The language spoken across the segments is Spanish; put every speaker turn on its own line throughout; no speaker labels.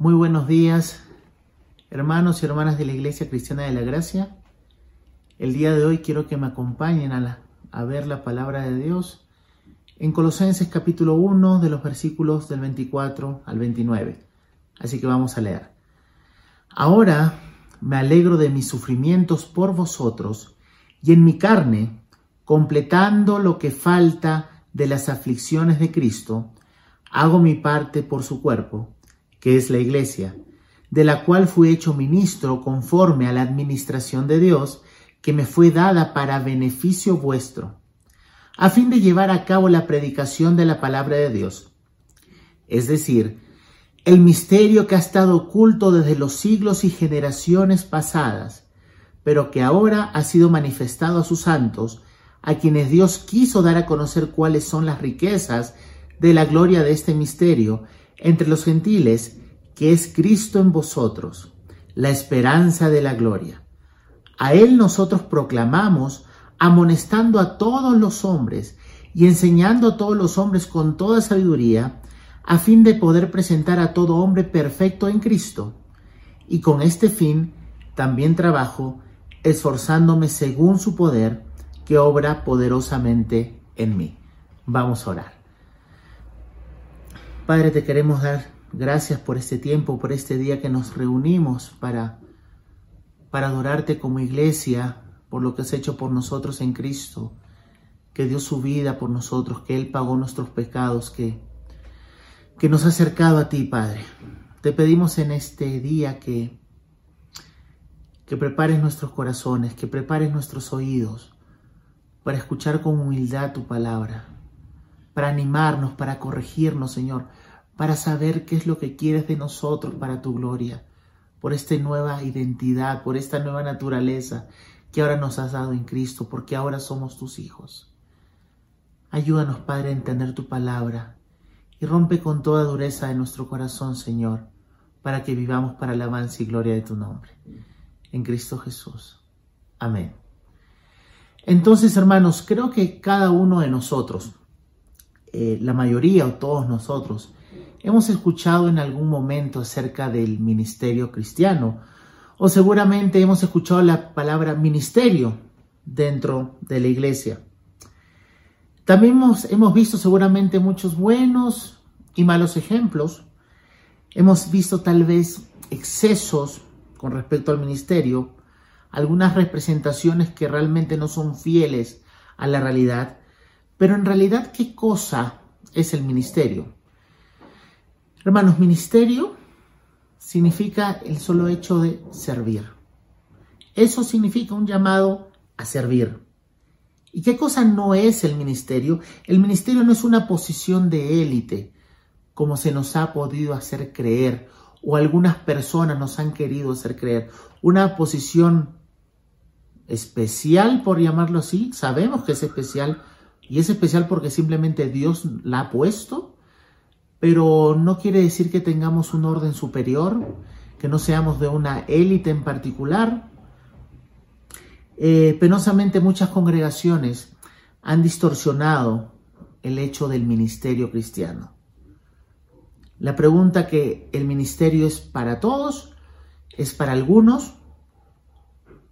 Muy buenos días, hermanos y hermanas de la Iglesia Cristiana de la Gracia. El día de hoy quiero que me acompañen a, a ver la palabra de Dios en Colosenses capítulo 1 de los versículos del 24 al 29. Así que vamos a leer. Ahora me alegro de mis sufrimientos por vosotros y en mi carne, completando lo que falta de las aflicciones de Cristo, hago mi parte por su cuerpo que es la Iglesia, de la cual fui hecho ministro conforme a la administración de Dios que me fue dada para beneficio vuestro, a fin de llevar a cabo la predicación de la palabra de Dios. Es decir, el misterio que ha estado oculto desde los siglos y generaciones pasadas, pero que ahora ha sido manifestado a sus santos, a quienes Dios quiso dar a conocer cuáles son las riquezas de la gloria de este misterio entre los gentiles, que es Cristo en vosotros, la esperanza de la gloria. A Él nosotros proclamamos, amonestando a todos los hombres y enseñando a todos los hombres con toda sabiduría, a fin de poder presentar a todo hombre perfecto en Cristo. Y con este fin también trabajo, esforzándome según su poder, que obra poderosamente en mí. Vamos a orar. Padre, te queremos dar gracias por este tiempo, por este día que nos reunimos para, para adorarte como iglesia, por lo que has hecho por nosotros en Cristo, que dio su vida por nosotros, que Él pagó nuestros pecados, que, que nos ha acercado a ti, Padre. Te pedimos en este día que, que prepares nuestros corazones, que prepares nuestros oídos para escuchar con humildad tu palabra, para animarnos, para corregirnos, Señor, para saber qué es lo que quieres de nosotros para tu gloria, por esta nueva identidad, por esta nueva naturaleza que ahora nos has dado en Cristo, porque ahora somos tus hijos. Ayúdanos, Padre, a entender tu palabra y rompe con toda dureza de nuestro corazón, Señor, para que vivamos para alabanza y gloria de tu nombre. En Cristo Jesús. Amén. Entonces, hermanos, creo que cada uno de nosotros, eh, la mayoría o todos nosotros, hemos escuchado en algún momento acerca del ministerio cristiano o seguramente hemos escuchado la palabra ministerio dentro de la iglesia. También hemos, hemos visto seguramente muchos buenos y malos ejemplos. Hemos visto tal vez excesos con respecto al ministerio, algunas representaciones que realmente no son fieles a la realidad pero en realidad, ¿qué cosa es el ministerio? Hermanos, ministerio significa el solo hecho de servir. Eso significa un llamado a servir. ¿Y qué cosa no es el ministerio? El ministerio no es una posición de élite, como se nos ha podido hacer creer, o algunas personas nos han querido hacer creer. Una posición especial, por llamarlo así, sabemos que es especial, y es especial porque simplemente Dios la ha puesto, pero no quiere decir que tengamos un orden superior, que no seamos de una élite en particular. Eh, penosamente muchas congregaciones han distorsionado el hecho del ministerio cristiano. La pregunta que el ministerio es para todos, es para algunos.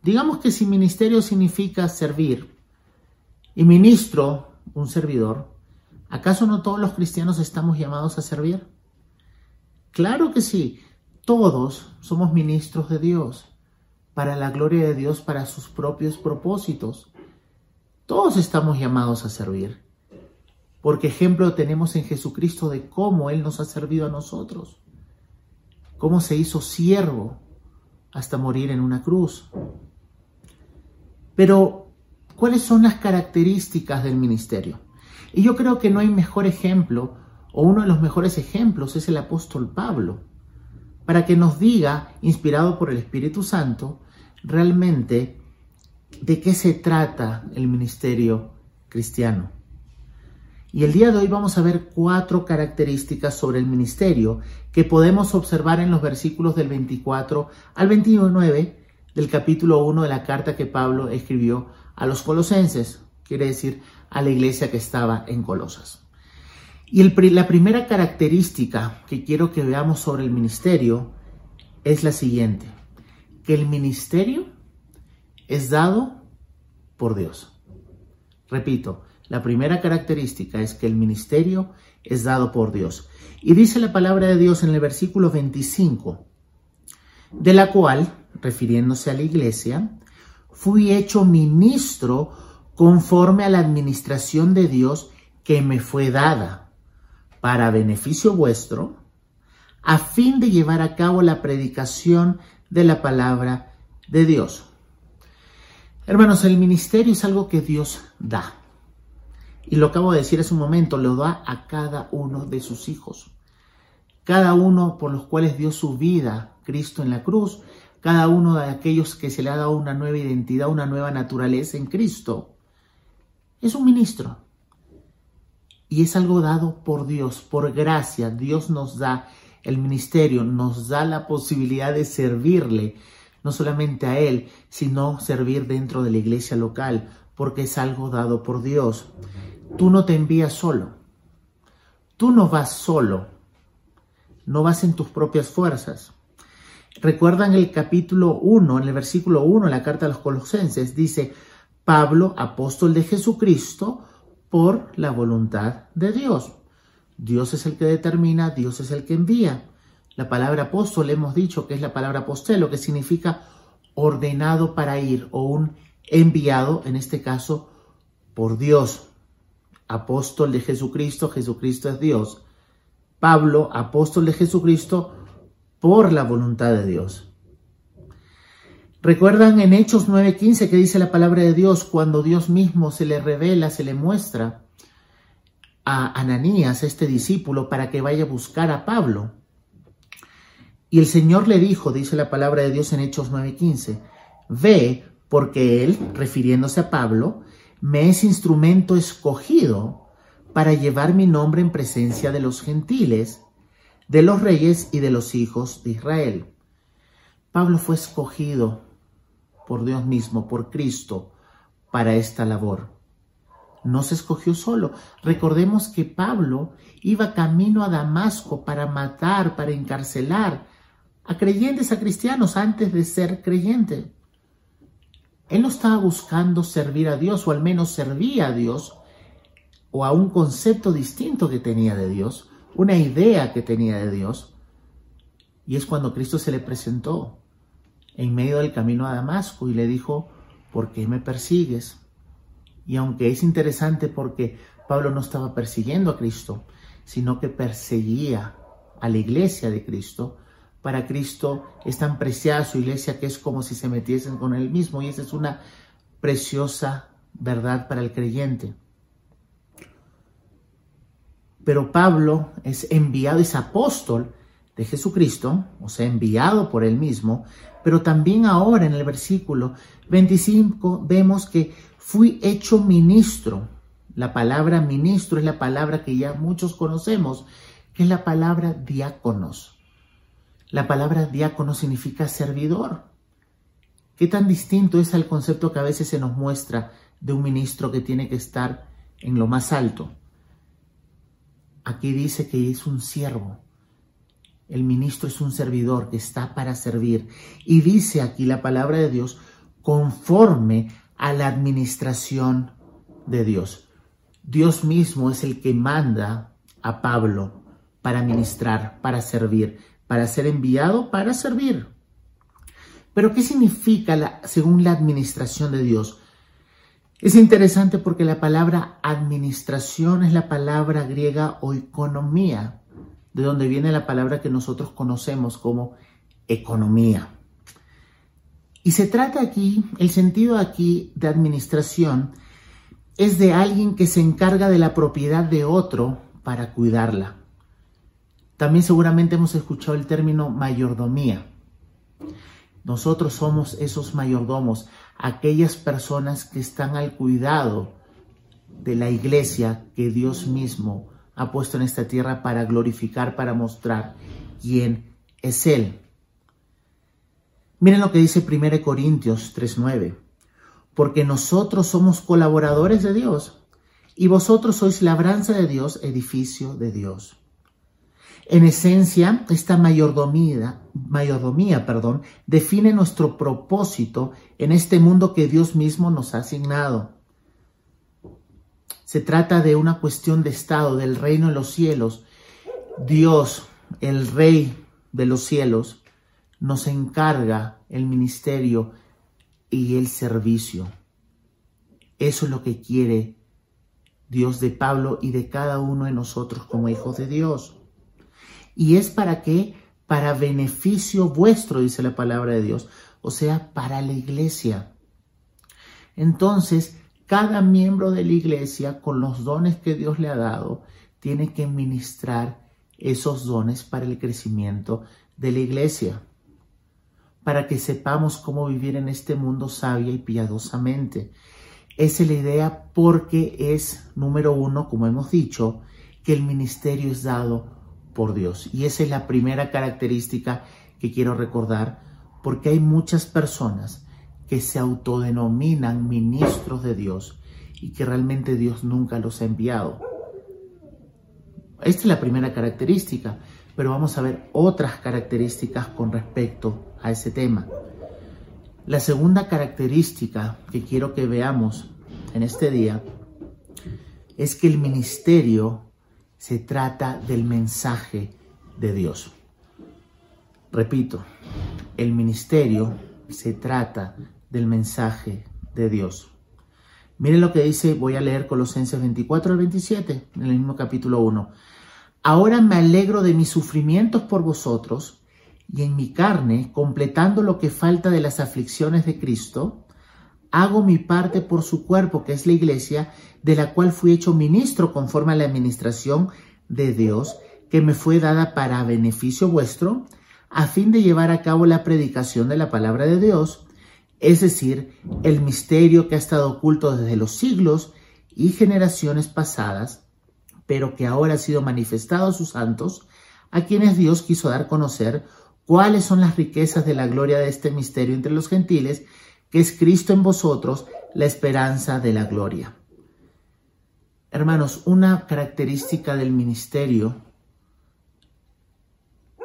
Digamos que si ministerio significa servir y ministro un servidor, ¿acaso no todos los cristianos estamos llamados a servir? Claro que sí, todos somos ministros de Dios, para la gloria de Dios, para sus propios propósitos. Todos estamos llamados a servir, porque ejemplo tenemos en Jesucristo de cómo Él nos ha servido a nosotros, cómo se hizo siervo hasta morir en una cruz. Pero cuáles son las características del ministerio. Y yo creo que no hay mejor ejemplo, o uno de los mejores ejemplos es el apóstol Pablo, para que nos diga, inspirado por el Espíritu Santo, realmente de qué se trata el ministerio cristiano. Y el día de hoy vamos a ver cuatro características sobre el ministerio que podemos observar en los versículos del 24 al 29 del capítulo 1 de la carta que Pablo escribió a los colosenses, quiere decir a la iglesia que estaba en Colosas. Y la primera característica que quiero que veamos sobre el ministerio es la siguiente, que el ministerio es dado por Dios. Repito, la primera característica es que el ministerio es dado por Dios. Y dice la palabra de Dios en el versículo 25, de la cual, refiriéndose a la iglesia, fui hecho ministro conforme a la administración de Dios que me fue dada, para beneficio vuestro, a fin de llevar a cabo la predicación de la palabra de Dios. Hermanos, el ministerio es algo que Dios da. Y lo acabo de decir hace un momento, lo da a cada uno de sus hijos. Cada uno por los cuales dio su vida Cristo en la cruz, cada uno de aquellos que se le ha dado una nueva identidad, una nueva naturaleza en Cristo. Es un ministro. Y es algo dado por Dios, por gracia. Dios nos da el ministerio, nos da la posibilidad de servirle, no solamente a Él, sino servir dentro de la iglesia local, porque es algo dado por Dios. Tú no te envías solo. Tú no vas solo. No vas en tus propias fuerzas. Recuerdan el capítulo 1, en el versículo 1, en la carta a los colosenses, dice, Pablo, apóstol de Jesucristo, por la voluntad de Dios. Dios es el que determina, Dios es el que envía. La palabra apóstol hemos dicho que es la palabra apostelo, que significa ordenado para ir o un enviado, en este caso, por Dios apóstol de Jesucristo, Jesucristo es Dios. Pablo, apóstol de Jesucristo, por la voluntad de Dios. Recuerdan en Hechos 9:15 que dice la palabra de Dios, cuando Dios mismo se le revela, se le muestra a Ananías, este discípulo, para que vaya a buscar a Pablo. Y el Señor le dijo, dice la palabra de Dios en Hechos 9:15, ve porque él, refiriéndose a Pablo, me es instrumento escogido para llevar mi nombre en presencia de los gentiles, de los reyes y de los hijos de Israel. Pablo fue escogido por Dios mismo, por Cristo, para esta labor. No se escogió solo. Recordemos que Pablo iba camino a Damasco para matar, para encarcelar a creyentes, a cristianos, antes de ser creyente. Él no estaba buscando servir a Dios, o al menos servía a Dios, o a un concepto distinto que tenía de Dios, una idea que tenía de Dios. Y es cuando Cristo se le presentó en medio del camino a Damasco y le dijo, ¿por qué me persigues? Y aunque es interesante porque Pablo no estaba persiguiendo a Cristo, sino que perseguía a la iglesia de Cristo, para Cristo es tan preciada su iglesia que es como si se metiesen con él mismo y esa es una preciosa verdad para el creyente. Pero Pablo es enviado, es apóstol de Jesucristo, o sea, enviado por él mismo, pero también ahora en el versículo 25 vemos que fui hecho ministro. La palabra ministro es la palabra que ya muchos conocemos, que es la palabra diáconos. La palabra diácono significa servidor. ¿Qué tan distinto es al concepto que a veces se nos muestra de un ministro que tiene que estar en lo más alto? Aquí dice que es un siervo. El ministro es un servidor que está para servir. Y dice aquí la palabra de Dios conforme a la administración de Dios. Dios mismo es el que manda a Pablo para ministrar, para servir para ser enviado para servir. Pero ¿qué significa la, según la administración de Dios? Es interesante porque la palabra administración es la palabra griega economía, de donde viene la palabra que nosotros conocemos como economía. Y se trata aquí, el sentido aquí de administración es de alguien que se encarga de la propiedad de otro para cuidarla. También seguramente hemos escuchado el término mayordomía. Nosotros somos esos mayordomos, aquellas personas que están al cuidado de la iglesia que Dios mismo ha puesto en esta tierra para glorificar, para mostrar quién es Él. Miren lo que dice 1 Corintios 3:9, porque nosotros somos colaboradores de Dios y vosotros sois labranza de Dios, edificio de Dios. En esencia, esta mayordomía, mayordomía define nuestro propósito en este mundo que Dios mismo nos ha asignado. Se trata de una cuestión de estado, del reino de los cielos. Dios, el rey de los cielos, nos encarga el ministerio y el servicio. Eso es lo que quiere Dios de Pablo y de cada uno de nosotros como hijos de Dios. ¿Y es para qué? Para beneficio vuestro, dice la palabra de Dios, o sea, para la iglesia. Entonces, cada miembro de la iglesia, con los dones que Dios le ha dado, tiene que ministrar esos dones para el crecimiento de la iglesia, para que sepamos cómo vivir en este mundo sabia y piadosamente. Esa es la idea porque es, número uno, como hemos dicho, que el ministerio es dado por Dios. Y esa es la primera característica que quiero recordar, porque hay muchas personas que se autodenominan ministros de Dios y que realmente Dios nunca los ha enviado. Esta es la primera característica, pero vamos a ver otras características con respecto a ese tema. La segunda característica que quiero que veamos en este día es que el ministerio se trata del mensaje de Dios. Repito, el ministerio se trata del mensaje de Dios. Miren lo que dice, voy a leer Colosenses 24 al 27, en el mismo capítulo 1. Ahora me alegro de mis sufrimientos por vosotros y en mi carne, completando lo que falta de las aflicciones de Cristo, hago mi parte por su cuerpo, que es la iglesia, de la cual fui hecho ministro conforme a la administración de Dios, que me fue dada para beneficio vuestro, a fin de llevar a cabo la predicación de la palabra de Dios, es decir, el misterio que ha estado oculto desde los siglos y generaciones pasadas, pero que ahora ha sido manifestado a sus santos, a quienes Dios quiso dar conocer cuáles son las riquezas de la gloria de este misterio entre los gentiles, que es Cristo en vosotros, la esperanza de la gloria. Hermanos, una característica del ministerio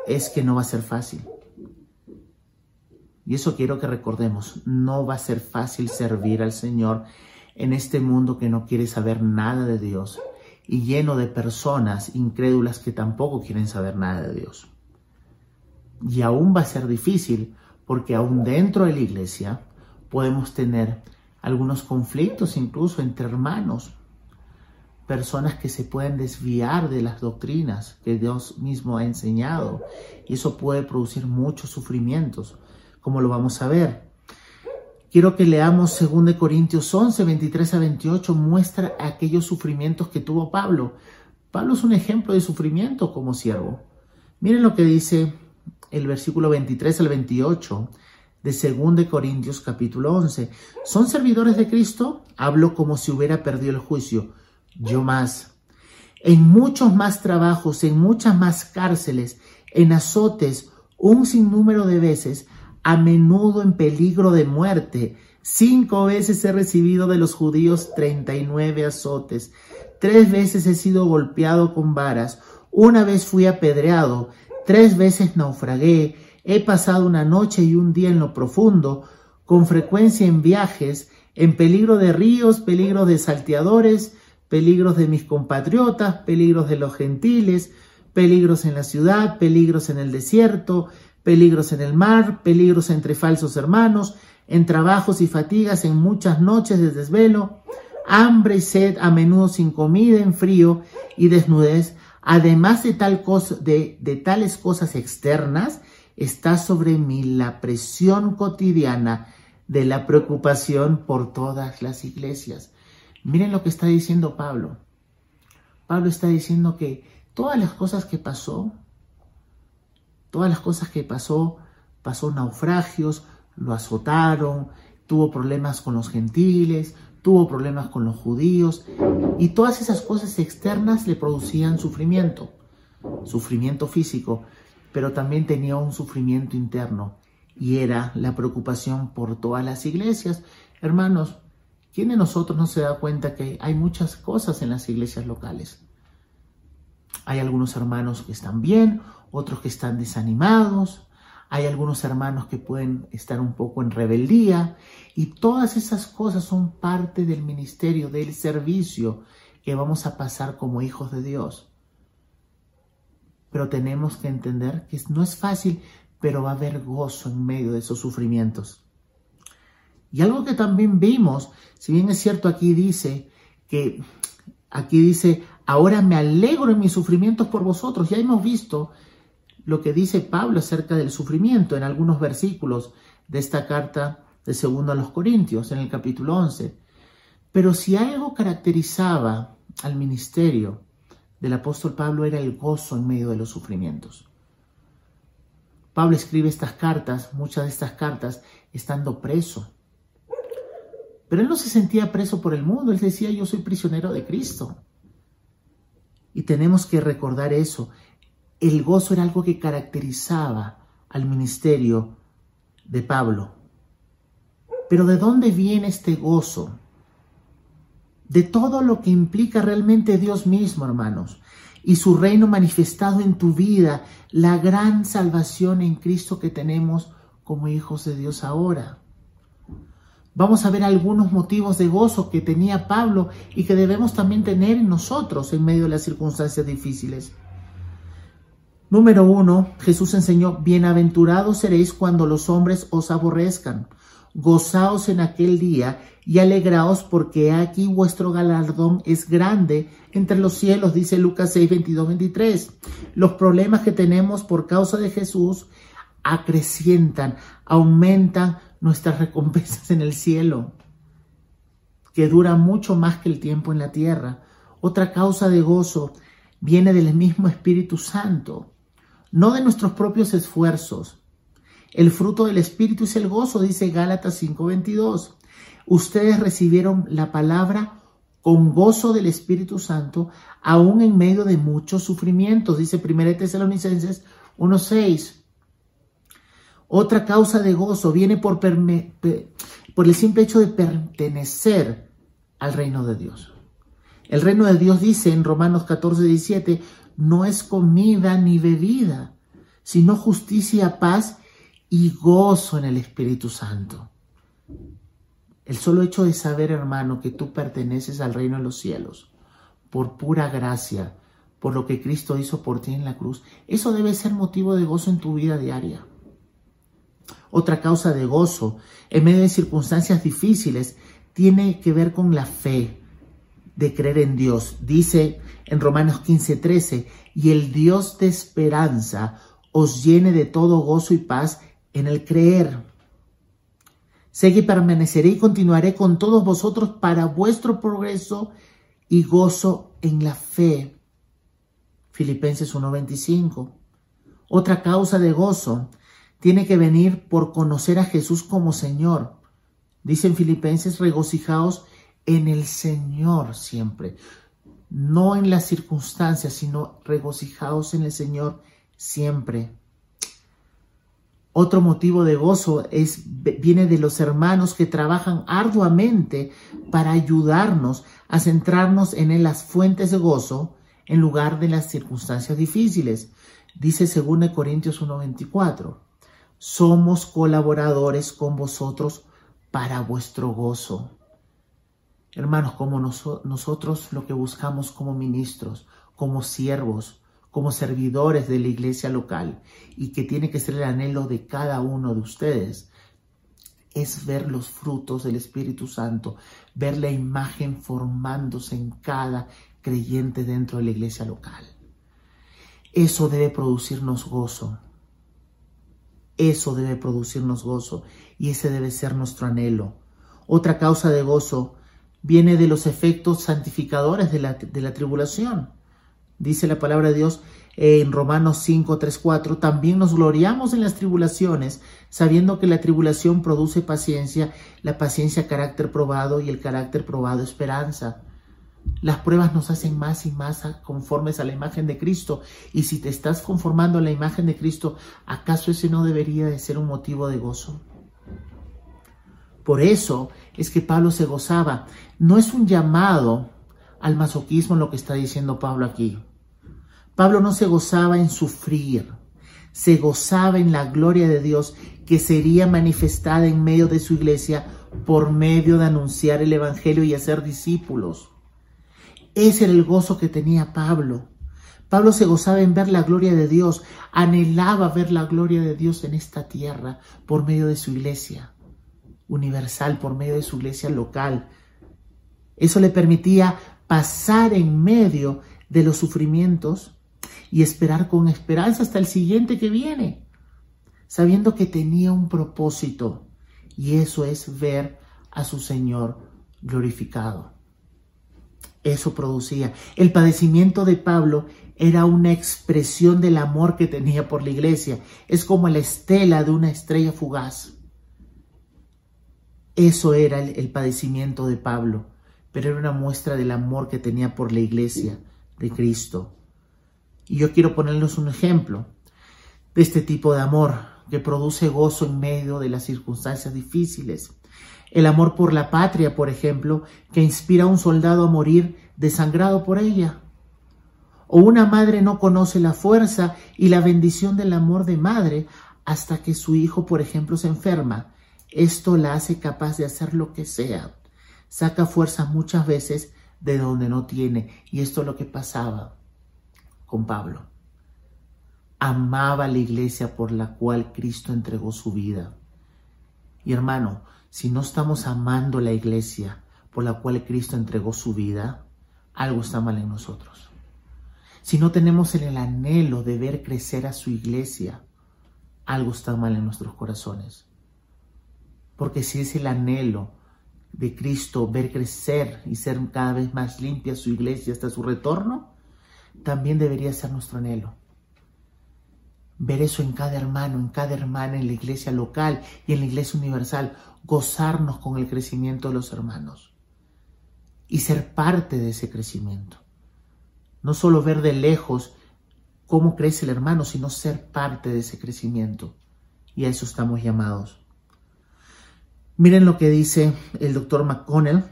es que no va a ser fácil. Y eso quiero que recordemos, no va a ser fácil servir al Señor en este mundo que no quiere saber nada de Dios y lleno de personas incrédulas que tampoco quieren saber nada de Dios. Y aún va a ser difícil porque aún dentro de la iglesia podemos tener algunos conflictos incluso entre hermanos, personas que se pueden desviar de las doctrinas que Dios mismo ha enseñado y eso puede producir muchos sufrimientos, como lo vamos a ver. Quiero que leamos 2 Corintios 11, 23 a 28, muestra aquellos sufrimientos que tuvo Pablo. Pablo es un ejemplo de sufrimiento como siervo. Miren lo que dice el versículo 23 al 28 de 2 Corintios capítulo 11. ¿Son servidores de Cristo? Hablo como si hubiera perdido el juicio. Yo más. En muchos más trabajos, en muchas más cárceles, en azotes, un sinnúmero de veces, a menudo en peligro de muerte. Cinco veces he recibido de los judíos treinta y nueve azotes. Tres veces he sido golpeado con varas. Una vez fui apedreado. Tres veces naufragué. He pasado una noche y un día en lo profundo, con frecuencia en viajes, en peligro de ríos, peligros de salteadores, peligros de mis compatriotas, peligros de los gentiles, peligros en la ciudad, peligros en el desierto, peligros en el mar, peligros entre falsos hermanos, en trabajos y fatigas, en muchas noches de desvelo, hambre y sed, a menudo sin comida, en frío y desnudez, además de, tal cosa, de, tales cosas externas, está sobre mí la presión cotidiana de la preocupación por todas las iglesias. Miren lo que está diciendo Pablo. Pablo está diciendo que todas las cosas que pasó, Todas las cosas que pasó, pasó naufragios, lo azotaron, tuvo problemas con los gentiles, tuvo problemas con los judíos y todas esas cosas externas le producían sufrimiento, sufrimiento físico, pero también tenía un sufrimiento interno y era la preocupación por todas las iglesias. Hermanos, ¿Quién de nosotros no se da cuenta que hay muchas cosas en las iglesias locales? Hay algunos hermanos que están bien, otros que están desanimados, hay algunos hermanos que pueden estar un poco en rebeldía y todas esas cosas son parte del ministerio, del servicio que vamos a pasar como hijos de Dios. Pero tenemos que entender que no es fácil, pero va a haber gozo en medio de esos sufrimientos. Y algo que también vimos, si bien es cierto aquí dice que aquí dice, ahora me alegro en mis sufrimientos por vosotros. Ya hemos visto lo que dice Pablo acerca del sufrimiento en algunos versículos de esta carta de segundo a los Corintios, en el capítulo 11. Pero si algo caracterizaba al ministerio del apóstol Pablo era el gozo en medio de los sufrimientos. Pablo escribe estas cartas, muchas de estas cartas, estando preso. Pero él no se sentía preso por el mundo, él decía, yo soy prisionero de Cristo. Y tenemos que recordar eso el gozo era algo que caracterizaba al ministerio de Pablo. Pero ¿de dónde viene este gozo? De todo lo que implica realmente Dios mismo, hermanos, y su reino manifestado en tu vida, la gran salvación en Cristo que tenemos como hijos de Dios ahora. Vamos a ver algunos motivos de gozo que tenía Pablo y que debemos también tener en nosotros en medio de las circunstancias difíciles. Número uno, Jesús enseñó, bienaventurados seréis cuando los hombres os aborrezcan. Gozaos en aquel día y alegraos porque aquí vuestro galardón es grande entre los cielos, dice Lucas 6, 22, 23. Los problemas que tenemos por causa de Jesús acrecientan, aumentan nuestras recompensas en el cielo, que dura mucho más que el tiempo en la tierra. Otra causa de gozo viene del mismo Espíritu Santo no de nuestros propios esfuerzos. El fruto del Espíritu es el gozo, dice Gálatas 5:22. Ustedes recibieron la palabra con gozo del Espíritu Santo, aún en medio de muchos sufrimientos, dice 1 Tesalonicenses 1:6. Otra causa de gozo viene por, por el simple hecho de pertenecer al reino de Dios. El reino de Dios dice en Romanos 14, 17, no es comida ni bebida, sino justicia, paz y gozo en el Espíritu Santo. El solo hecho de saber, hermano, que tú perteneces al reino de los cielos, por pura gracia, por lo que Cristo hizo por ti en la cruz, eso debe ser motivo de gozo en tu vida diaria. Otra causa de gozo en medio de circunstancias difíciles tiene que ver con la fe, de creer en Dios. Dice en Romanos 15, 13, y el Dios de esperanza os llene de todo gozo y paz en el creer. Sé que permaneceré y continuaré con todos vosotros para vuestro progreso y gozo en la fe. Filipenses 1:25. Otra causa de gozo tiene que venir por conocer a Jesús como Señor. Dicen Filipenses, regocijaos en el Señor siempre, no en las circunstancias, sino regocijados en el Señor siempre. Otro motivo de gozo es, viene de los hermanos que trabajan arduamente para ayudarnos a centrarnos en las fuentes de gozo en lugar de las circunstancias difíciles. Dice 2 Corintios 1:24, somos colaboradores con vosotros para vuestro gozo. Hermanos, como nosotros lo que buscamos como ministros, como siervos, como servidores de la iglesia local y que tiene que ser el anhelo de cada uno de ustedes, es ver los frutos del Espíritu Santo, ver la imagen formándose en cada creyente dentro de la iglesia local. Eso debe producirnos gozo. Eso debe producirnos gozo y ese debe ser nuestro anhelo. Otra causa de gozo viene de los efectos santificadores de la, de la tribulación. Dice la palabra de Dios en Romanos 5, 3, 4, también nos gloriamos en las tribulaciones, sabiendo que la tribulación produce paciencia, la paciencia carácter probado y el carácter probado esperanza. Las pruebas nos hacen más y más conformes a la imagen de Cristo. Y si te estás conformando a la imagen de Cristo, ¿acaso ese no debería de ser un motivo de gozo? Por eso es que Pablo se gozaba. No es un llamado al masoquismo lo que está diciendo Pablo aquí. Pablo no se gozaba en sufrir, se gozaba en la gloria de Dios que sería manifestada en medio de su iglesia por medio de anunciar el Evangelio y hacer discípulos. Ese era el gozo que tenía Pablo. Pablo se gozaba en ver la gloria de Dios, anhelaba ver la gloria de Dios en esta tierra por medio de su iglesia universal, por medio de su iglesia local. Eso le permitía pasar en medio de los sufrimientos y esperar con esperanza hasta el siguiente que viene, sabiendo que tenía un propósito y eso es ver a su Señor glorificado. Eso producía. El padecimiento de Pablo era una expresión del amor que tenía por la iglesia. Es como la estela de una estrella fugaz. Eso era el, el, padecimiento de Pablo, pero era una muestra del amor que tenía por la iglesia de Cristo. Y yo quiero ponerles un ejemplo de este tipo de amor que produce gozo en medio de las circunstancias difíciles. El amor por la patria, por ejemplo, que inspira a un soldado a morir desangrado por ella. O una madre no conoce la fuerza y la bendición del amor de madre hasta que su hijo, por ejemplo, se enferma. Esto la hace capaz de hacer lo que sea. Saca fuerza muchas veces de donde no tiene. Y esto es lo que pasaba con Pablo. Amaba la iglesia por la cual Cristo entregó su vida. Y hermano, si no estamos amando la iglesia por la cual Cristo entregó su vida, algo está mal en nosotros. Si no tenemos el anhelo de ver crecer a su iglesia, algo está mal en nuestros corazones. Porque si es el anhelo de Cristo ver crecer y ser cada vez más limpia su iglesia hasta su retorno, también debería ser nuestro anhelo. Ver eso en cada hermano, en cada hermana, en la iglesia local y en la iglesia universal, gozarnos con el crecimiento de los hermanos y ser parte de ese crecimiento. No solo ver de lejos cómo crece el hermano, sino ser parte de ese crecimiento. Y a eso estamos llamados. Miren lo que dice el doctor McConnell.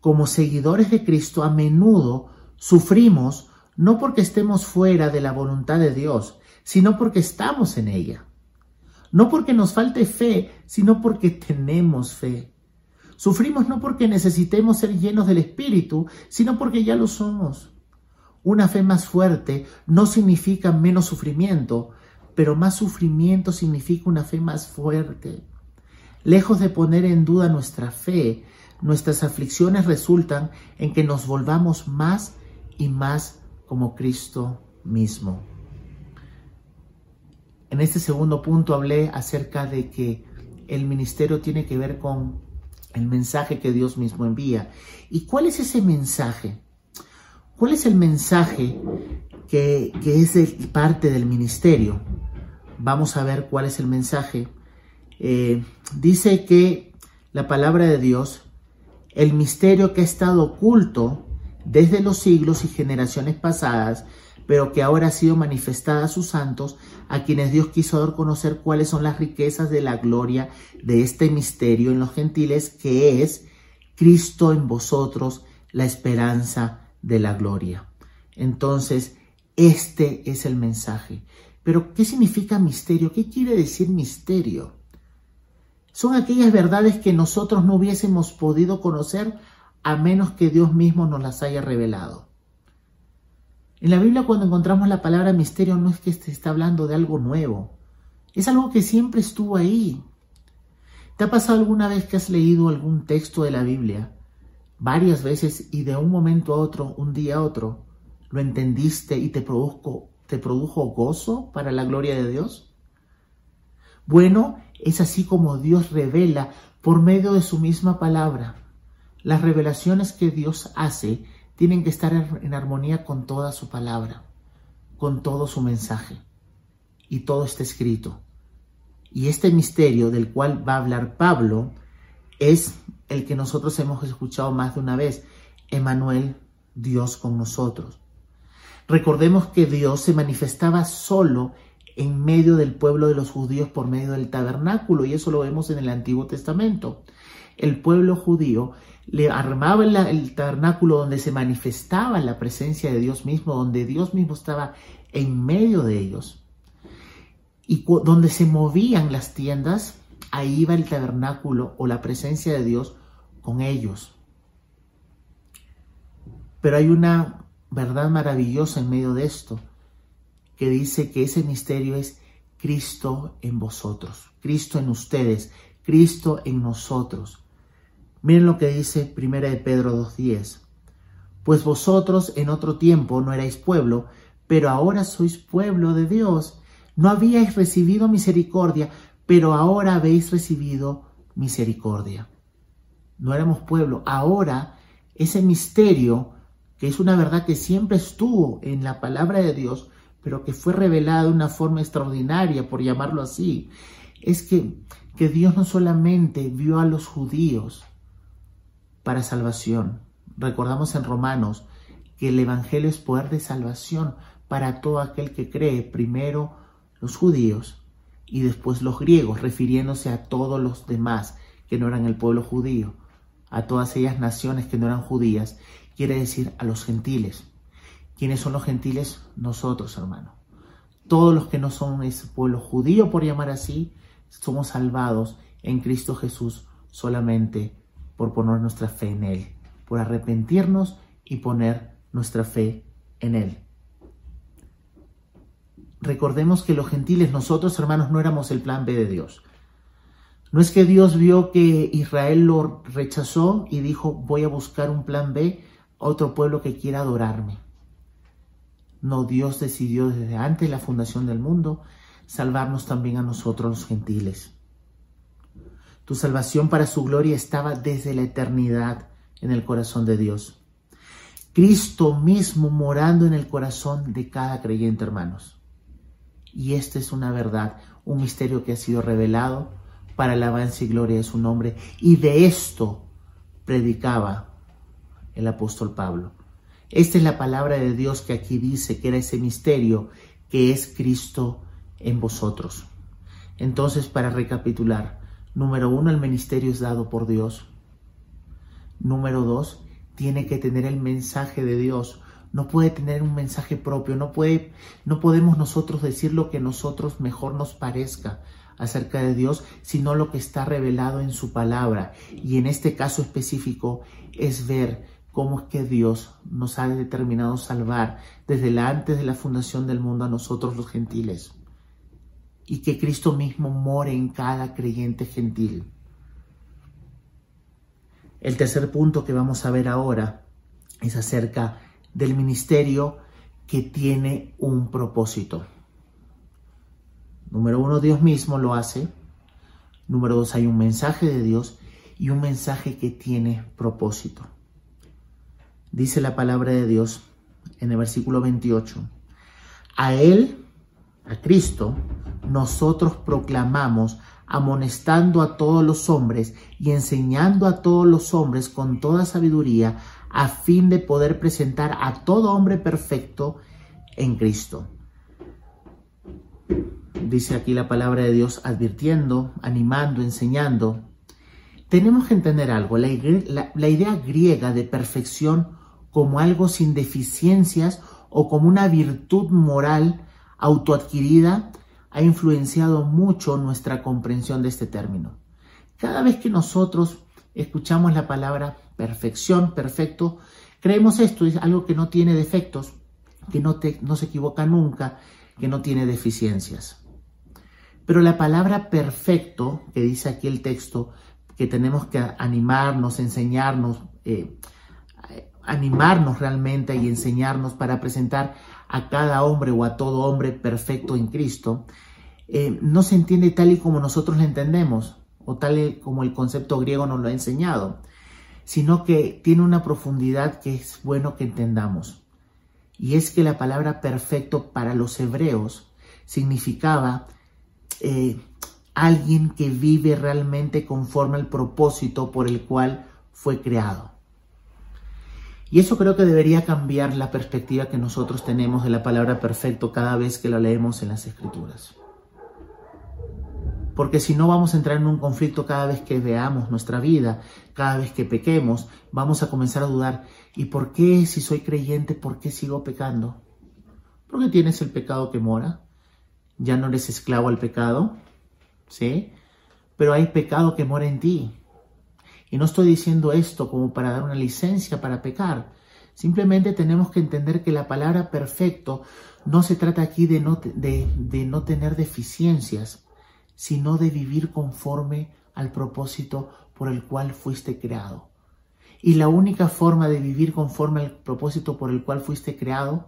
Como seguidores de Cristo, a menudo Sufrimos no porque estemos fuera de la voluntad de Dios, sino porque estamos en ella. No porque nos falte fe, sino porque tenemos fe. Sufrimos no porque necesitemos ser llenos del Espíritu, sino porque ya lo somos. Una fe más fuerte no significa menos sufrimiento, pero más sufrimiento significa una fe más fuerte. Lejos de poner en duda nuestra fe, nuestras aflicciones resultan en que nos volvamos más y más como Cristo mismo. En este segundo punto hablé acerca de que el ministerio tiene que ver con el mensaje que Dios mismo envía. ¿Y cuál es ese mensaje? ¿Cuál es el mensaje que, es parte del ministerio? Vamos a ver cuál es el mensaje. Eh, dice que la palabra de Dios, el misterio que ha estado oculto desde los siglos y generaciones pasadas, pero que ahora ha sido manifestada a sus santos, a quienes Dios quiso dar conocer cuáles son las riquezas de la gloria de este misterio en los gentiles, que es Cristo en vosotros, la esperanza de la gloria. Entonces, este es el mensaje. Pero, ¿qué significa misterio? ¿Qué quiere decir misterio? Son aquellas verdades que nosotros no hubiésemos podido conocer a menos que Dios mismo nos las haya revelado. En la Biblia cuando encontramos la palabra misterio no es que se está hablando de algo nuevo, es algo que siempre estuvo ahí. ¿Te ha pasado alguna vez que has leído algún texto de la Biblia varias veces y de un momento a otro, un día a otro, lo entendiste y te produjo, te produjo gozo para la gloria de Dios? Bueno, es así como Dios revela por medio de su misma palabra las revelaciones que Dios hace tienen que estar en armonía con toda su palabra, con todo su mensaje. Y todo está escrito. Y este misterio del cual va a hablar Pablo es el que nosotros hemos escuchado más de una vez. Emanuel, Dios con nosotros. Recordemos que Dios se manifestaba solo en medio del pueblo de los judíos por medio del tabernáculo, y eso lo vemos en el Antiguo Testamento. El pueblo judío le armaba el, tabernáculo donde se manifestaba la presencia de Dios mismo, donde Dios mismo estaba en medio de ellos. Y donde se movían las tiendas, ahí iba el tabernáculo o la presencia de Dios con ellos. Pero hay una verdad maravillosa en medio de esto, que dice que ese misterio es Cristo en vosotros, Cristo en ustedes, Cristo en nosotros. Miren lo que dice 1 de Pedro 2.10. Pues vosotros en otro tiempo no erais pueblo, pero ahora sois pueblo de Dios. No habíais recibido misericordia, pero ahora habéis recibido misericordia. No éramos pueblo. Ahora ese misterio, que es una verdad que siempre estuvo en la palabra de Dios, pero que fue revelada de una forma extraordinaria, por llamarlo así, es que, que Dios no solamente vio a los judíos, para salvación. Recordamos en Romanos que el Evangelio es poder de salvación para todo aquel que cree, primero los judíos y después los griegos, refiriéndose a todos los demás que no eran el pueblo judío, a todas ellas naciones que no eran judías, quiere decir a los gentiles. ¿Quiénes son los gentiles? Nosotros, hermano. Todos los que no son ese pueblo judío, por llamar así, somos salvados en Cristo Jesús solamente por poner nuestra fe en Él, por arrepentirnos y poner nuestra fe en Él. Recordemos que los gentiles, nosotros hermanos, no éramos el plan B de Dios. No es que Dios vio que Israel lo rechazó y dijo, voy a buscar un plan B, otro pueblo que quiera adorarme. No, Dios decidió desde antes de la fundación del mundo salvarnos también a nosotros los gentiles. Tu salvación para su gloria estaba desde la eternidad en el corazón de Dios. Cristo mismo morando en el corazón de cada creyente, hermanos. Y esta es una verdad, un misterio que ha sido revelado para la alabanza y gloria de su nombre. Y de esto predicaba el apóstol Pablo. Esta es la palabra de Dios que aquí dice que era ese misterio que es Cristo en vosotros. Entonces, para recapitular, Número uno, el ministerio es dado por Dios. Número dos, tiene que tener el mensaje de Dios. No puede tener un mensaje propio, no puede, no podemos nosotros decir lo que nosotros mejor nos parezca acerca de Dios, sino lo que está revelado en su palabra. Y en este caso específico es ver cómo es que Dios nos ha determinado salvar desde antes de la fundación del mundo a nosotros los gentiles y que Cristo mismo more en cada creyente gentil. El tercer punto que vamos a ver ahora es acerca del ministerio que tiene un propósito. Número uno, Dios mismo lo hace. Número dos, hay un mensaje de Dios y un mensaje que tiene propósito. Dice la palabra de Dios en el versículo 28. A Él a Cristo, nosotros proclamamos amonestando a todos los hombres y enseñando a todos los hombres con toda sabiduría, a fin de poder presentar a todo hombre perfecto en Cristo. Dice aquí la palabra de Dios advirtiendo, animando, enseñando. Tenemos que entender algo, la, la idea griega de perfección como algo sin deficiencias o como una virtud moral autoadquirida ha influenciado mucho nuestra comprensión de este término. Cada vez que nosotros escuchamos la palabra perfección, perfecto, creemos esto, es algo que no tiene defectos, que no, no se equivoca nunca, que no tiene deficiencias. Pero la palabra perfecto, que dice aquí el texto, que tenemos que animarnos, enseñarnos, eh, animarnos realmente y enseñarnos para presentar a cada hombre o a todo hombre perfecto en Cristo, eh, no se entiende tal y como nosotros lo entendemos o tal y como el concepto griego nos lo ha enseñado, sino que tiene una profundidad que es bueno que entendamos. Y es que la palabra perfecto para los hebreos significaba eh, alguien que vive realmente conforme al propósito por el cual fue creado. Y eso creo que debería cambiar la perspectiva que nosotros tenemos de la palabra perfecto cada vez que la leemos en las escrituras. Porque si no vamos a entrar en un conflicto cada vez que veamos nuestra vida, cada vez que pequemos, vamos a comenzar a dudar, ¿y por qué si soy creyente, por qué sigo pecando? Porque tienes el pecado que mora, ya no eres esclavo al pecado, ¿sí? Pero hay pecado que mora en ti. Y no estoy diciendo esto como para dar una licencia para pecar. Simplemente tenemos que entender que la palabra perfecto no se trata aquí de no, de, de no tener deficiencias, sino de vivir conforme al propósito por el cual fuiste creado. Y la única forma de vivir conforme al propósito por el cual fuiste creado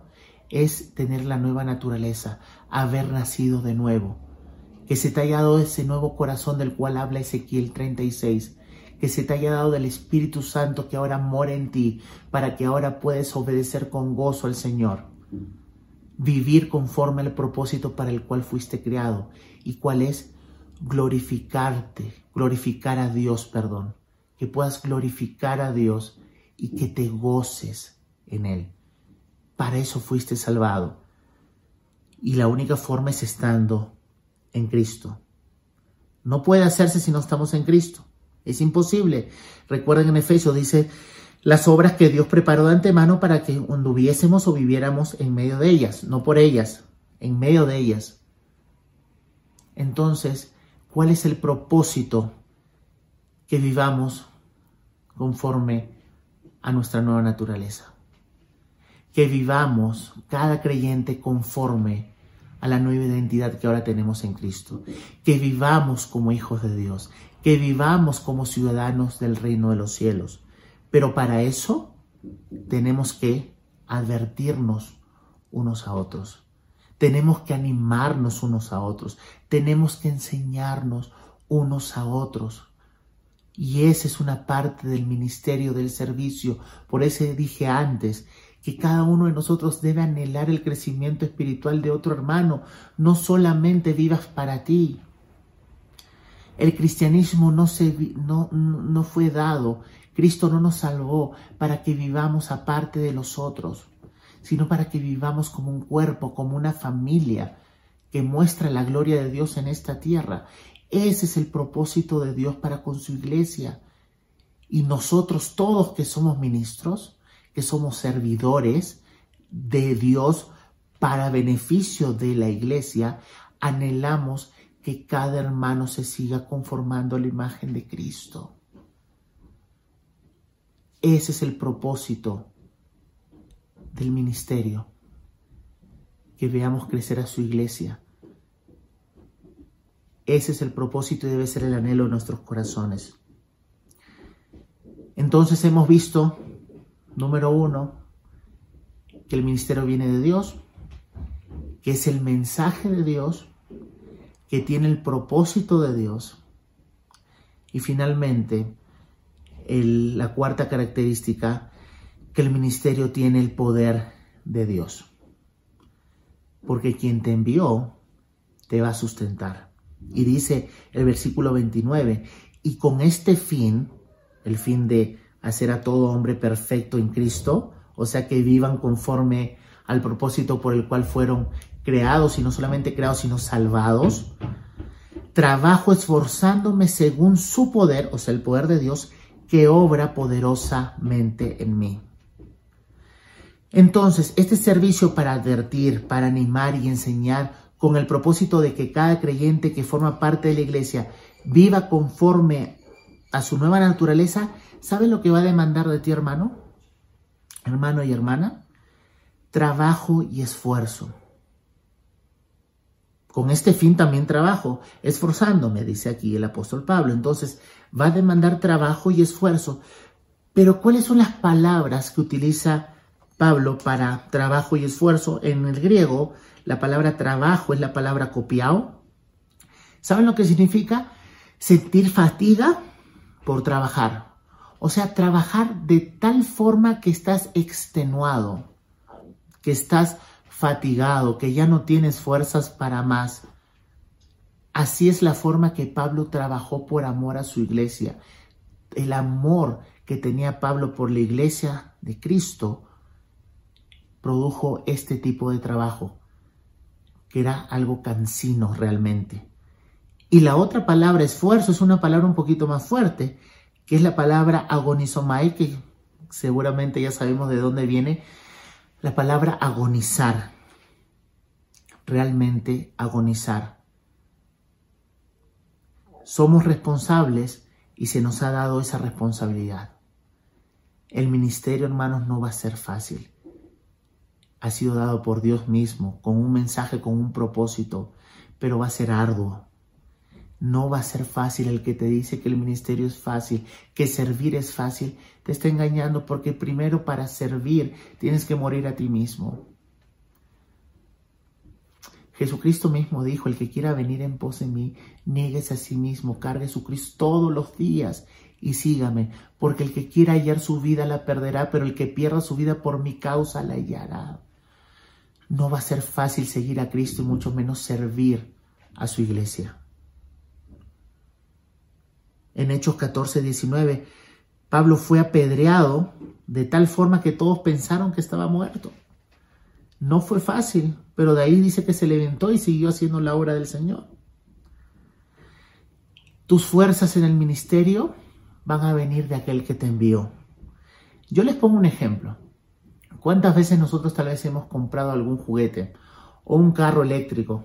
es tener la nueva naturaleza, haber nacido de nuevo. Que se te haya dado ese nuevo corazón del cual habla Ezequiel 36. Que se te haya dado del Espíritu Santo que ahora mora en ti, para que ahora puedes obedecer con gozo al Señor. Vivir conforme al propósito para el cual fuiste creado. ¿Y cuál es? glorificarte, glorificar a Dios, perdón, que puedas glorificar a Dios y que te goces en Él. Para eso fuiste salvado. Y la única forma es estando en Cristo. No puede hacerse si no estamos en Cristo. Es imposible. Recuerden en Efesios dice las obras que Dios preparó de antemano para que anduviésemos o viviéramos en medio de ellas, no por ellas, en medio de ellas. Entonces, ¿Cuál es el propósito que vivamos conforme a nuestra nueva naturaleza? Que vivamos cada creyente conforme a la nueva identidad que ahora tenemos en Cristo. Que vivamos como hijos de Dios. Que vivamos como ciudadanos del reino de los cielos. Pero para eso tenemos que advertirnos unos a otros. Tenemos que animarnos unos a otros. Tenemos que enseñarnos unos a otros. Y esa es una parte del ministerio del servicio. Por eso dije antes que cada uno de nosotros debe anhelar el crecimiento espiritual de otro hermano. No solamente vivas para ti. El cristianismo no, se, no, no fue dado, Cristo no nos salvó para que vivamos aparte de los otros sino para que vivamos como un cuerpo, como una familia que muestra la gloria de Dios en esta tierra. Ese es el propósito de Dios para con su iglesia. Y nosotros todos que somos ministros, que somos servidores de Dios para beneficio de la iglesia, anhelamos que cada hermano se siga conformando a la imagen de Cristo. Ese es el propósito del ministerio, que veamos crecer a su iglesia. Ese es el propósito y debe ser el anhelo de nuestros corazones. Entonces hemos visto, número uno, que el ministerio viene de Dios, que es el mensaje de Dios, que tiene el propósito de Dios. Y finalmente, la cuarta característica que el ministerio tiene el poder de Dios. Porque quien te envió te va a sustentar. Y dice el versículo 29, y con este fin, el fin de hacer a todo hombre perfecto en Cristo, o sea, que vivan conforme al propósito por el cual fueron creados, y no solamente creados, sino salvados, trabajo esforzándome según su poder, o sea, el poder de Dios, que obra poderosamente en mí. Entonces, este servicio para advertir, para animar y enseñar con el propósito de que cada creyente que forma parte de la iglesia viva conforme a su nueva naturaleza, ¿sabe lo que va a demandar de ti, hermano? Hermano y hermana, trabajo y esfuerzo. Con este fin también trabajo, esforzándome, dice aquí el apóstol Pablo. Entonces, va a demandar trabajo y esfuerzo. Pero ¿cuáles son las palabras que utiliza Pablo para trabajo y esfuerzo. En el griego, la palabra trabajo es la palabra copiao. ¿Saben lo que significa? Sentir fatiga por trabajar. O sea, trabajar de tal forma que estás extenuado, que estás fatigado, que ya no tienes fuerzas para más. Así es la forma que Pablo trabajó por amor a su iglesia. El amor que tenía Pablo por la iglesia de Cristo produjo este tipo de trabajo, que era algo cansino realmente. Y la otra palabra, esfuerzo, es una palabra un poquito más fuerte, que es la palabra agonizomai, que seguramente ya sabemos de dónde viene, la palabra agonizar. Realmente agonizar. Somos responsables y se nos ha dado esa responsabilidad. El ministerio, hermanos, no va a ser fácil. Ha sido dado por Dios mismo, con un mensaje, con un propósito, pero va a ser arduo. No va a ser fácil el que te dice que el ministerio es fácil, que servir es fácil, te está engañando porque primero para servir tienes que morir a ti mismo. Jesucristo mismo dijo, el que quiera venir en pos de mí, nieguese a sí mismo, cargue su Cristo todos los días y sígame, porque el que quiera hallar su vida la perderá, pero el que pierda su vida por mi causa la hallará. No va a ser fácil seguir a Cristo y mucho menos servir a su iglesia. En Hechos 14, 19, Pablo fue apedreado de tal forma que todos pensaron que estaba muerto. No fue fácil, pero de ahí dice que se levantó y siguió haciendo la obra del Señor. Tus fuerzas en el ministerio van a venir de aquel que te envió. Yo les pongo un ejemplo. ¿Cuántas veces nosotros tal vez hemos comprado algún juguete o un carro eléctrico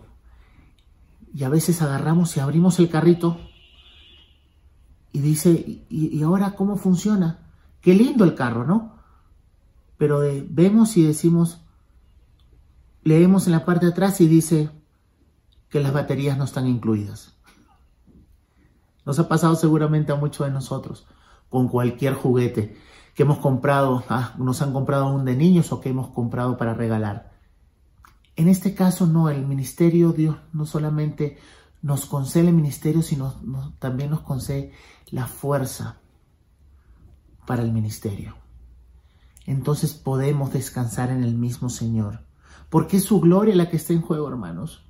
y a veces agarramos y abrimos el carrito y dice, ¿y, ahora cómo funciona? Qué lindo el carro, ¿no? Pero vemos y decimos, leemos en la parte de atrás y dice que las baterías no están incluidas. Nos ha pasado seguramente a muchos de nosotros con cualquier juguete que hemos comprado, ah, nos han comprado aún de niños o que hemos comprado para regalar. En este caso no, el ministerio Dios no solamente nos concede el ministerio, sino también nos concede la fuerza para el ministerio. Entonces podemos descansar en el mismo Señor porque es su gloria la que está en juego, hermanos.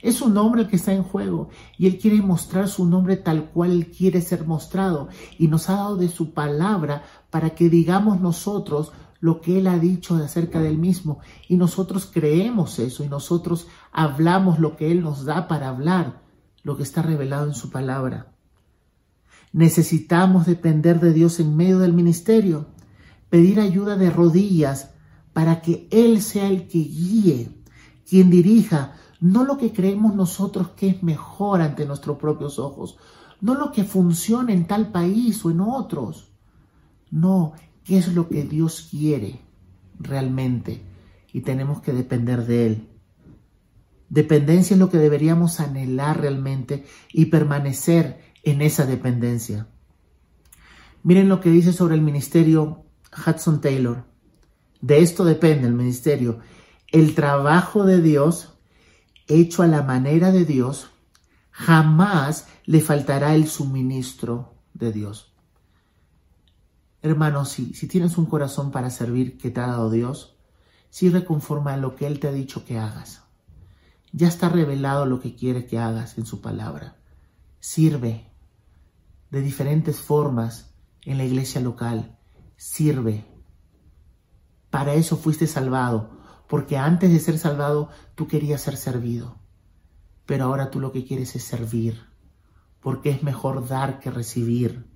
Es su nombre el que está en juego y Él quiere mostrar su nombre tal cual Él quiere ser mostrado y nos ha dado de su palabra para que digamos nosotros lo que Él ha dicho acerca del mismo y nosotros creemos eso y nosotros hablamos lo que Él nos da para hablar, lo que está revelado en su palabra. Necesitamos depender de Dios en medio del ministerio, pedir ayuda de rodillas, para que Él sea el que guíe, quien dirija, no lo que creemos nosotros que es mejor ante nuestros propios ojos, no lo que funciona en tal país o en otros, no, qué es lo que Dios quiere realmente y tenemos que depender de Él. Dependencia es lo que deberíamos anhelar realmente y permanecer en esa dependencia. Miren lo que dice sobre el ministerio Hudson Taylor. De esto depende el ministerio. El trabajo de Dios, hecho a la manera de Dios, jamás le faltará el suministro de Dios. Hermano, si, tienes un corazón para servir que te ha dado Dios, sirve conforme a lo que Él te ha dicho que hagas. Ya está revelado lo que quiere que hagas en su palabra. Sirve de diferentes formas en la iglesia local. Sirve para eso fuiste salvado, porque antes de ser salvado tú querías ser servido. Pero ahora tú lo que quieres es servir, porque es mejor dar que recibir.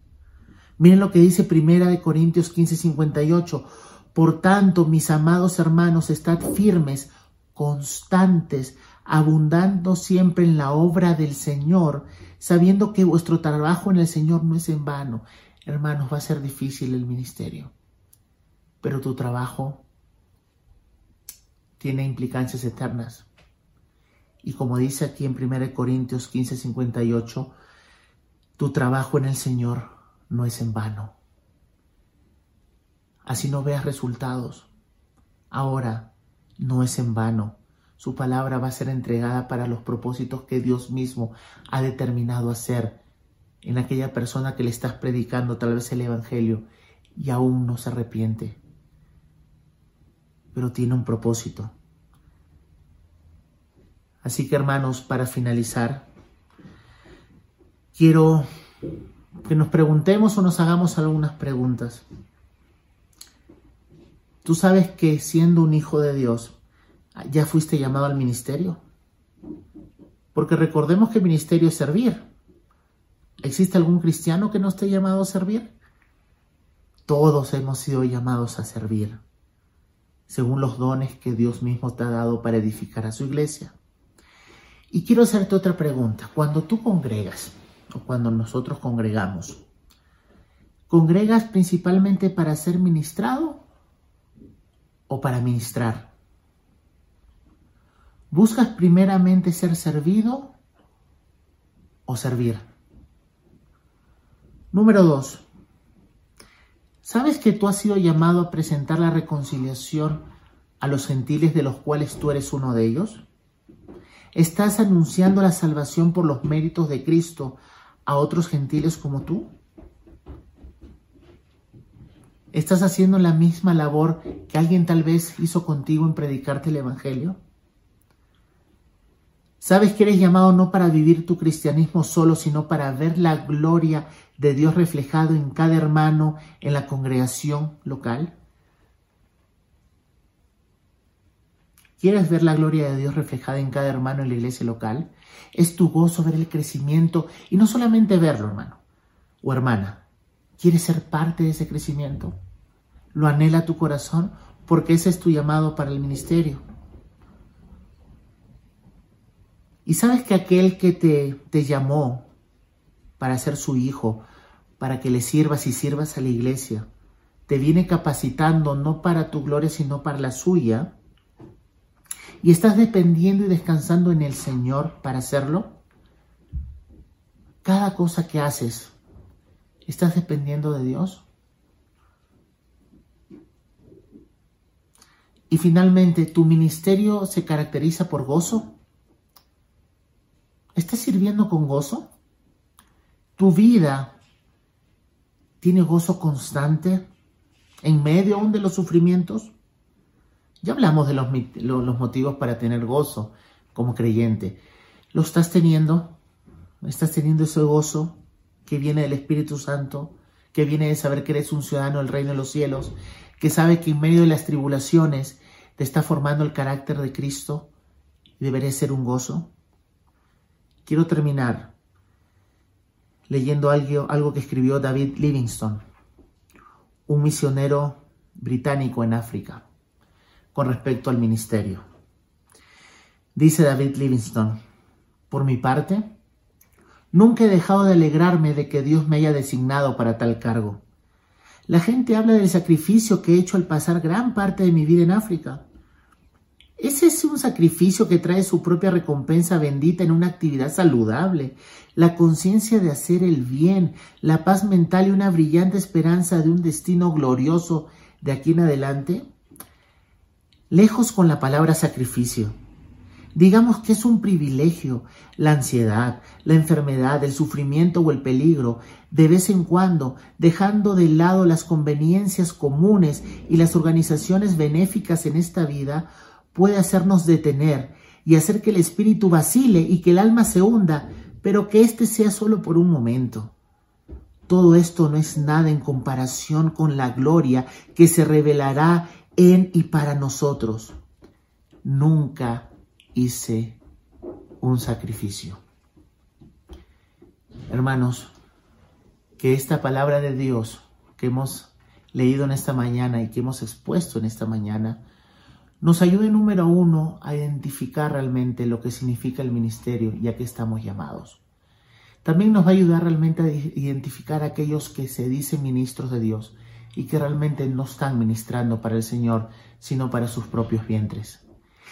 Miren lo que dice Primera de Corintios 15, 58. Por tanto, mis amados hermanos, estad firmes, constantes, abundando siempre en la obra del Señor, sabiendo que vuestro trabajo en el Señor no es en vano. Hermanos, va a ser difícil el ministerio pero tu trabajo tiene implicancias eternas. Y como dice aquí en 1 Corintios 15, 58, tu trabajo en el Señor no es en vano. Así no veas resultados. Ahora no es en vano. Su palabra va a ser entregada para los propósitos que Dios mismo ha determinado hacer en aquella persona que le estás predicando tal vez el Evangelio y aún no se arrepiente pero tiene un propósito. Así que hermanos, para finalizar, quiero que nos preguntemos o nos hagamos algunas preguntas. ¿Tú sabes que siendo un hijo de Dios ya fuiste llamado al ministerio? Porque recordemos que ministerio es servir. ¿Existe algún cristiano que no esté llamado a servir? Todos hemos sido llamados a servir, según los dones que Dios mismo te ha dado para edificar a su iglesia. Y quiero hacerte otra pregunta. Cuando tú congregas, o cuando nosotros congregamos, ¿congregas principalmente para ser ministrado o para ministrar? ¿Buscas primeramente ser servido o servir? Número dos, ¿sabes que tú has sido llamado a presentar la reconciliación a los gentiles de los cuales tú eres uno de ellos? ¿Estás anunciando la salvación por los méritos de Cristo a otros gentiles como tú? ¿Estás haciendo la misma labor que alguien tal vez hizo contigo en predicarte el Evangelio? ¿Sabes que eres llamado no para vivir tu cristianismo solo, sino para ver la gloria de Dios reflejado en cada hermano en la congregación local? ¿Quieres ver la gloria de Dios reflejada en cada hermano en la iglesia local? Es tu gozo ver el crecimiento y no solamente verlo, hermano o hermana. ¿Quieres ser parte de ese crecimiento? ¿Lo anhela tu corazón? Porque ese es tu llamado para el ministerio. Y sabes que aquel que te, te llamó para ser su hijo, para que le sirvas y sirvas a la iglesia, te viene capacitando no para tu gloria, sino para la suya, y estás dependiendo y descansando en el Señor para hacerlo, cada cosa que haces, ¿estás dependiendo de Dios? Y finalmente, ¿tu ministerio se caracteriza por gozo? ¿Estás sirviendo con gozo? ¿Tu vida tiene gozo constante en medio aún de los sufrimientos? Ya hablamos de los, motivos para tener gozo como creyente. ¿Lo estás teniendo? ¿Estás teniendo ese gozo que viene del Espíritu Santo? Que viene de saber que eres un ciudadano del reino de los cielos? Que sabe que en medio de las tribulaciones te está formando el carácter de Cristo debería ser un gozo? Quiero terminar leyendo algo, algo que escribió David Livingstone, un misionero británico en África con respecto al ministerio. Dice David Livingstone, por mi parte, nunca he dejado de alegrarme de que Dios me haya designado para tal cargo. La gente habla del sacrificio que he hecho al pasar gran parte de mi vida en África. ¿Es ese un sacrificio que trae su propia recompensa bendita en una actividad saludable? La conciencia de hacer el bien, la paz mental y una brillante esperanza de un destino glorioso de aquí en adelante? lejos con la palabra sacrificio. Digamos que es un privilegio la ansiedad, la enfermedad, el sufrimiento o el peligro, de vez en cuando, dejando de lado las conveniencias comunes y las organizaciones benéficas en esta vida, puede hacernos detener y hacer que el espíritu vacile y que el alma se hunda, pero que éste sea solo por un momento. Todo esto no es nada en comparación con la gloria que se revelará en y para nosotros. Nunca hice un sacrificio. Hermanos, que esta palabra de Dios que hemos leído en esta mañana y que hemos expuesto en esta mañana, nos ayude número uno a identificar realmente lo que significa el ministerio y a qué estamos llamados. También nos va a ayudar realmente a identificar a aquellos que se dicen ministros de Dios y que realmente no están ministrando para el Señor, sino para sus propios vientres.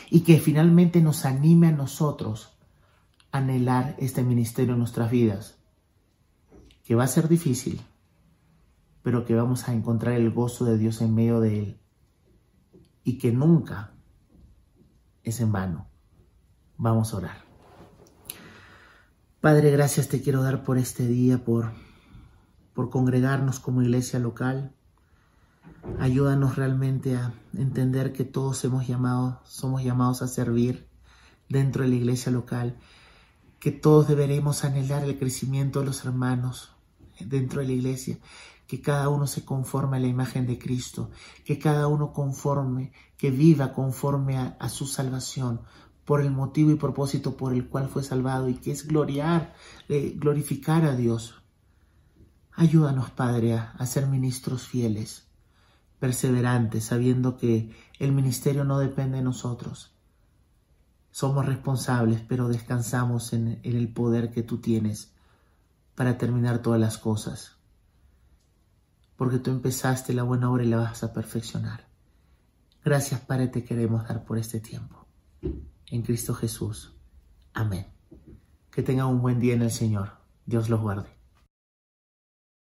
Y que finalmente nos anime a nosotros a anhelar este ministerio en nuestras vidas, que va a ser difícil, pero que vamos a encontrar el gozo de Dios en medio de él y que nunca es en vano. Vamos a orar. Padre, gracias te quiero dar por este día, por, por congregarnos como iglesia local. Ayúdanos realmente a entender que todos hemos llamado, somos llamados a servir dentro de la iglesia local, que todos deberemos anhelar el crecimiento de los hermanos dentro de la iglesia, que cada uno se conforme a la imagen de Cristo, que cada uno conforme, que viva conforme a, su salvación, por el motivo y propósito por el cual fue salvado y que es gloriar, eh, glorificar a Dios. Ayúdanos, Padre, a ser ministros fieles, perseverantes, sabiendo que el ministerio no depende de nosotros. Somos responsables, pero descansamos en, en el poder que tú tienes para terminar todas las cosas. Porque tú empezaste la buena obra y la vas a perfeccionar. Gracias, Padre, te queremos dar por este tiempo. En Cristo Jesús. Amén. Que tengan un buen día en el Señor. Dios los guarde.